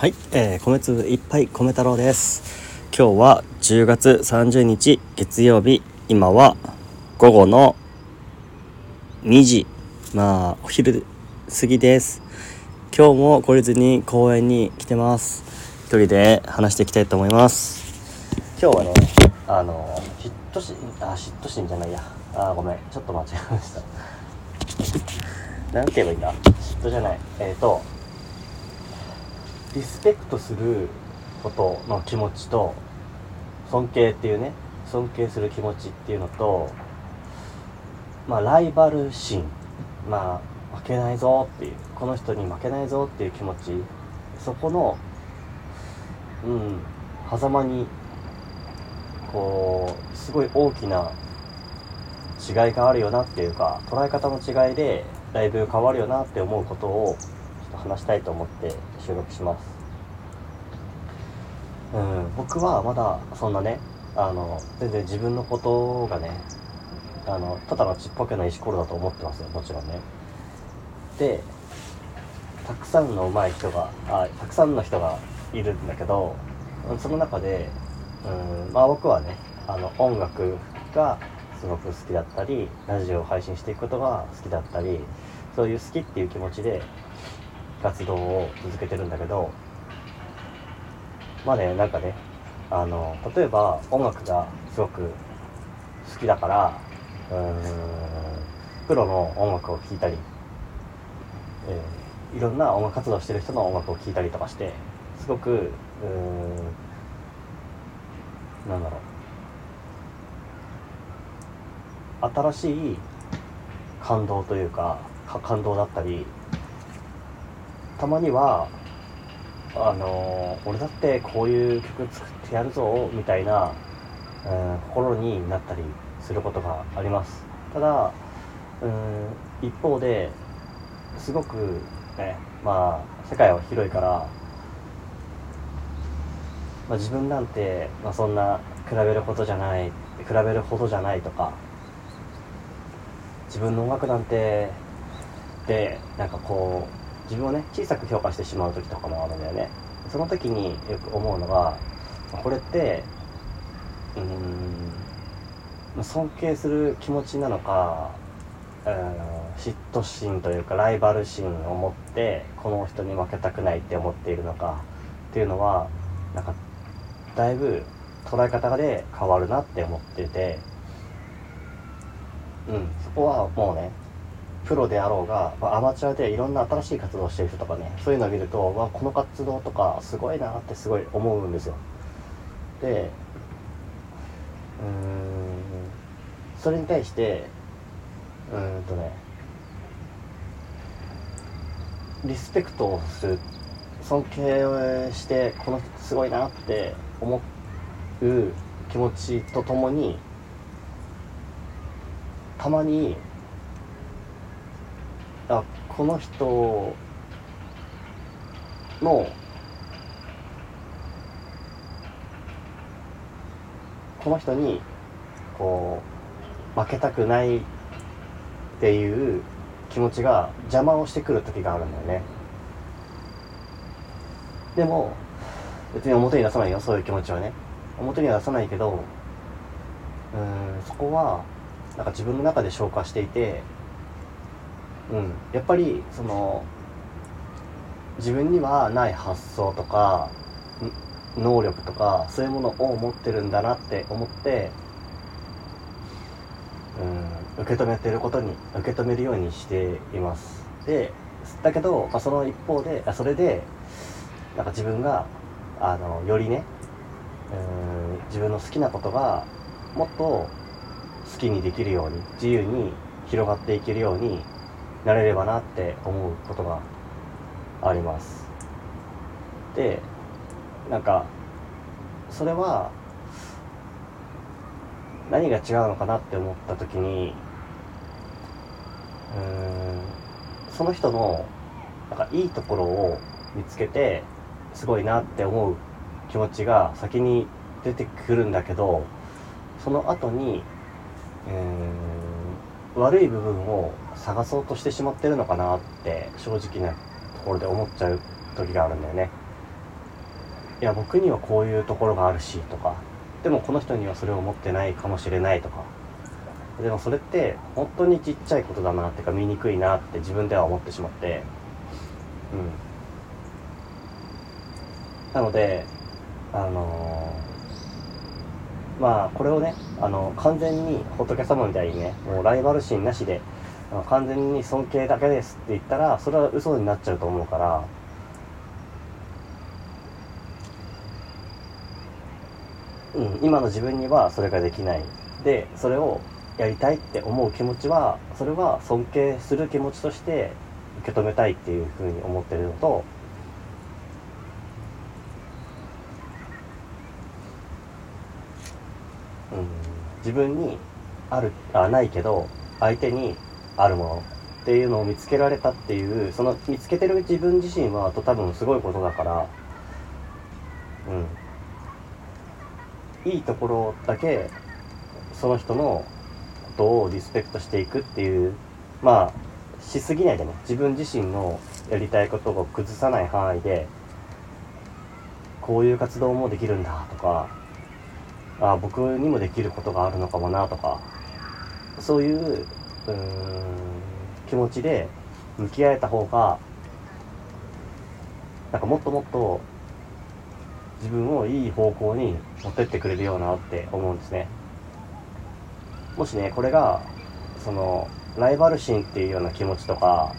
はい、えー、米粒いっぱい米太郎です。今日は10月30日月曜日。今は午後の2時。まあお昼過ぎです。今日も懲りずに公園に来てます。一人で話していきたいと思います。今日はねあの嫉妬心あ嫉妬心じゃないや。あごめん。ちょっと間違えました。なんて言えばいいんだ？嫉妬じゃない。えっ、ー、とリスペクトすることの気持ちと尊敬っていうね尊敬する気持ちっていうのとまあライバル心。まあ負けないぞっていうこの人に負けないぞっていう気持ち。そこのうん狭間にこうすごい大きな違いがあるよなっていうか捉え方の違いでだいぶ変わるよなって思うことをと話したいと思って収録します。うん、僕はまだそんなねあの全然自分のことがねあのただのちっぽけな石ころだと思ってますよもちろんね。でたくさんの上手い人があたくさんの人がいるんだけどその中で、うんまあ、僕はねあの音楽がすごく好きだったりラジオを配信していくことが好きだったりそういう好きっていう気持ちで活動を続けてるんだけどまあねなんかねあの例えば音楽がすごく好きだからうーんプロの音楽を聴いたり、えー、いろんな音楽活動してる人の音楽を聴いたりとかしてすごくうーんなんだろう。新しい感動というか感動だったりたまにはあの俺だってこういう曲作ってやるぞみたいな、うん、心になったりすることがあります。ただ、うん、一方ですごくねまあ世界は広いから、まあ、自分なんて、まあ、そんな比べることじゃない比べるほどじゃないとか自分の音楽なんてでなんかこう自分をね小さく評価してしまう時とかもあるんだよね。その時によく思うのがこれってうん尊敬する気持ちなのか、うん、嫉妬心というかライバル心を持ってこの人に負けたくないって思っているのかっていうのはなんかだいぶ捉え方で変わるなって思ってて。うんそこはもうねプロであろうが、まあ、アマチュアでいろんな新しい活動をしてる人とかねそういうのを見ると、まあ、この活動とかすごいなってすごい思うんですよ。でうんそれに対してうんとねリスペクトをする尊敬してこの人すごいなって思う気持ちとともにたまにこの人のこの人にこう負けたくないっていう気持ちが邪魔をしてくる時があるんだよね。でも別に表に出さないよそういう気持ちはね。表には出さないけどうんそこはなんか自分の中で消化していてうん、やっぱりその自分にはない発想とか能力とかそういうものを持ってるんだなって思って、うん、受け止めてることに受け止めるようにしています。でだけど、まあ、その一方でそれでなんか自分があのよりね、うん、自分の好きなことがもっと好きにできるように自由に広がっていけるようになれればなって思うことがあります。でなんかそれは何が違うのかなって思った時にうんその人のなんかいいところを見つけてすごいなって思う気持ちが先に出てくるんだけどその後にうん悪い部分を探そうとしてしまってるのかなって正直なところで思っちゃう時があるんだよね。いや僕にはこういうところがあるしとかでもこの人にはそれを持ってないかもしれないとかでもそれって本当にちっちゃいことだなっていうか見にくいなって自分では思ってしまってうん。なのであのー、まあこれをねあの完全に仏様みたいにねもうライバル心なしで完全に尊敬だけですって言ったらそれは嘘になっちゃうと思うから。うん、今の自分にはそれができない。でそれをやりたいって思う気持ちはそれは尊敬する気持ちとして受け止めたいっていうふうに思ってるのとうん自分にあるあないけど相手にあるものっていうのを見つけられたっていうその見つけてる自分自身はと多分すごいことだからうん。いいところだけその人のことをリスペクトしていくっていうまあしすぎないでね。自分自身のやりたいことを崩さない範囲でこういう活動もできるんだとかあ僕にもできることがあるのかもなとかそういううん気持ちで向き合えた方がなんかもっともっと自分をいい方向に持ってってくれるようなって思うんですね。もしねこれがそのライバル心っていうような気持ちとか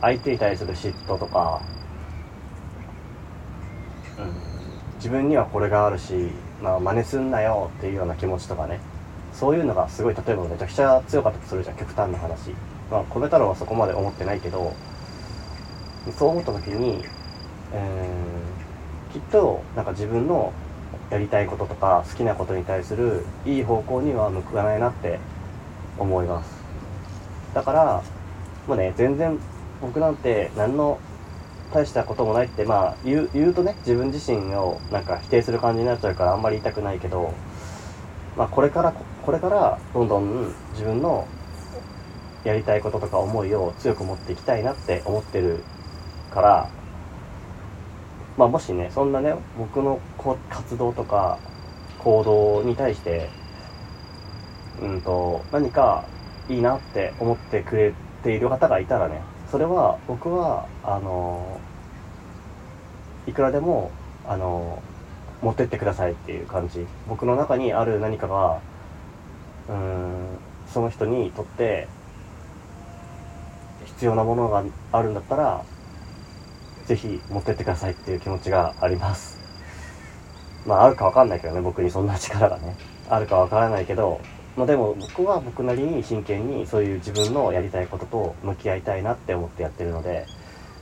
相手に対する嫉妬とか、うん、自分にはこれがあるし、まあ、真似すんなよっていうような気持ちとかね。そういうのがすごい例えばめちゃくちゃ強かったとするじゃん極端な話。まあ米太郎はそこまで思ってないけどそう思った時に、えーきっとなんか自分のやりたいこととか好きなことに対するいい方向には向かないなって思います。だからもうね全然僕なんて何の大したこともないってまあ言う言うとね自分自身をなんか否定する感じになっちゃうからあんまり言いたくないけどまあこれからこれからどんどん自分のやりたいこととか思いを強く持っていきたいなって思ってるからまあ、もしねそんなね僕の活動とか行動に対してうんと何かいいなって思ってくれている方がいたらねそれは僕はあのいくらでもあの持ってってくださいっていう感じ。僕の中にある何かがうんその人にとって必要なものがあるんだったらぜひ持ってってくださいっていう気持ちがあります。まああるかわかんないけどね僕にそんな力がね。あるかわからないけどまあでも僕は僕なりに真剣にそういう自分のやりたいことと向き合いたいなって思ってやってるので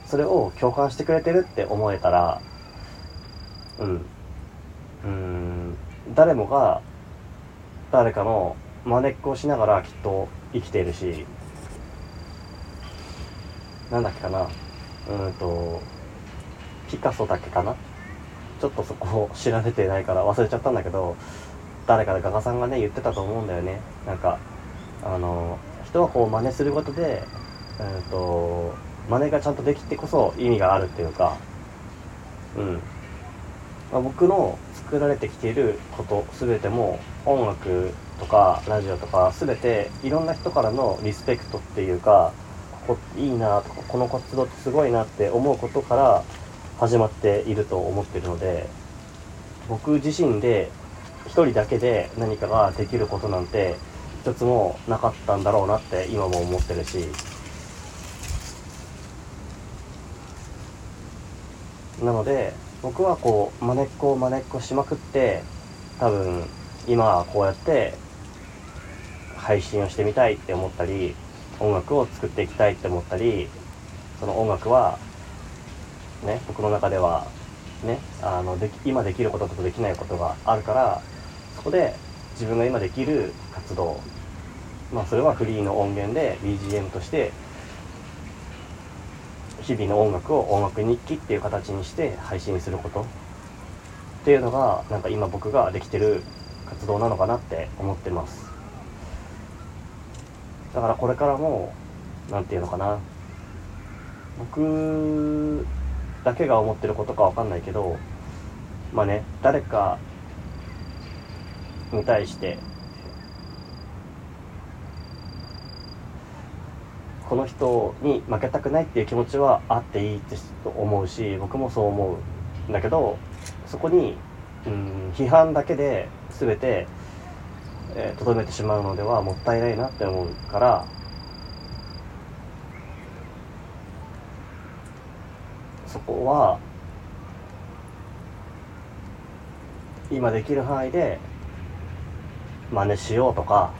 それを共感してくれてるって思えたらうん。うん。誰もが誰かの真似っこをしながらきっと生きているしなんだっけかな。うんとピカソだけかな。ちょっとそこを調べてないから忘れちゃったんだけど誰かで画家さんがね言ってたと思うんだよね。なんかあの人はこう真似することでうんと真似がちゃんとできてこそ意味があるっていうかうん、まあ、僕の作られてきていること全ても音楽とかラジオとか全ていろんな人からのリスペクトっていうかここいいなとかこの活動ってすごいなって思うことから始まっていると思ってるので僕自身で一人だけで何かができることなんて一つもなかったんだろうなって今も思ってるし。なので僕はこうまねっこをまねっこしまくって多分今こうやって配信をしてみたいって思ったり音楽を作っていきたいって思ったりその音楽はね僕の中ではねあので今できることとできないことがあるからそこで自分が今できる活動。まあそれはフリーの音源で BGM として日々の音楽を音楽日記っていう形にして配信すること。っていうのがなんか今僕ができてる活動なのかなって思ってます。だからこれからも何て言うのかな。僕だけが思ってることか分かんないけどまあね誰かに対してこの人に負けたくないっていう気持ちはあっていいって思うし僕もそう思うんだけどそこにうん批判だけで全てとど、えー、めてしまうのではもったいないなって思うからそこは今できる範囲で真似しようとか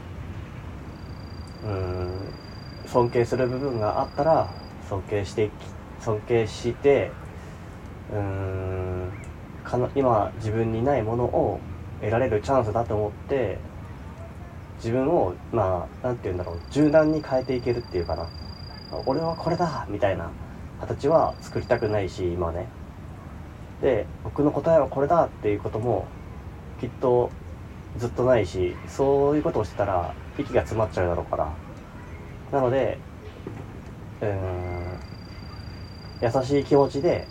うん尊敬する部分があったら尊敬して尊敬してうんかの今自分にないものを得られるチャンスだと思って自分をまあ何て言うんだろう柔軟に変えていけるっていうかな。俺はこれだみたいな形は作りたくないし今ね。で僕の答えはこれだっていうこともきっとずっとないしそういうことをしてたら息が詰まっちゃうだろうから。なのでうん優しい気持ちで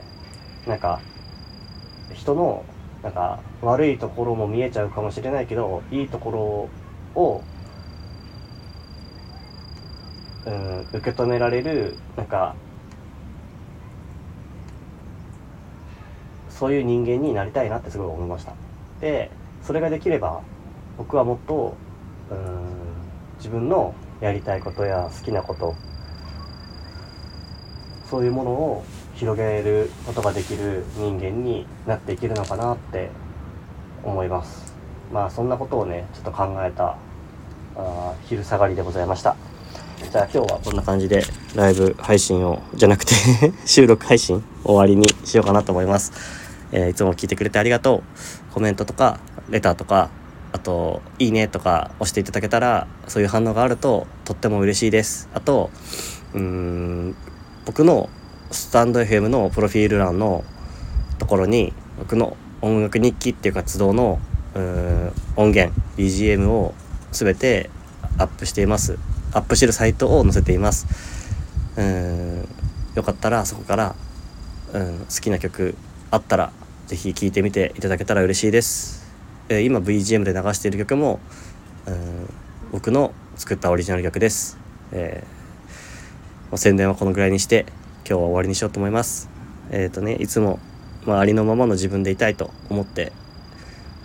なんか人のなんか悪いところも見えちゃうかもしれないけどいいところをうん受け止められるなんかそういう人間になりたいなってすごい思いました。でそれができれば僕はもっとうん自分のやりたいことや好きなことそういうものを広げることができる人間になっていけるのかなって思います。まあそんなことをねちょっと考えたあ昼下がりでございました。じゃあ今日はこんな感じでライブ配信をじゃなくて 収録配信終わりにしようかなと思います、えー、いつも聞いてくれてありがとう。コメントとかレターとかあと「いいね」とか押していただけたらそういう反応があるととっても嬉しいです。あとうん僕のスタンド FM のプロフィール欄のところに僕の音楽日記っていう活動の音源 BGM を全てアップしています。アップしてるサイトを載せています。うんよかったらそこからうん好きな曲あったら是非聴いてみていただけたら嬉しいです、え、今 BGM で流している曲もうん僕の作ったオリジナル曲です、えー、宣伝はこのぐらいにして今日は終わりにしようと思います。えっ、ー、とねいつも、まあ、ありのままの自分でいたいと思って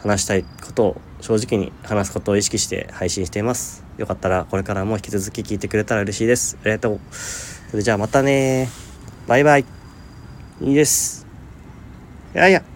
話したいことを正直に話すことを意識して配信しています。よかったらこれからも引き続き聞いてくれたら嬉しいです。ありがとう。それじゃあまたねバイバイ。いいです。いやいや。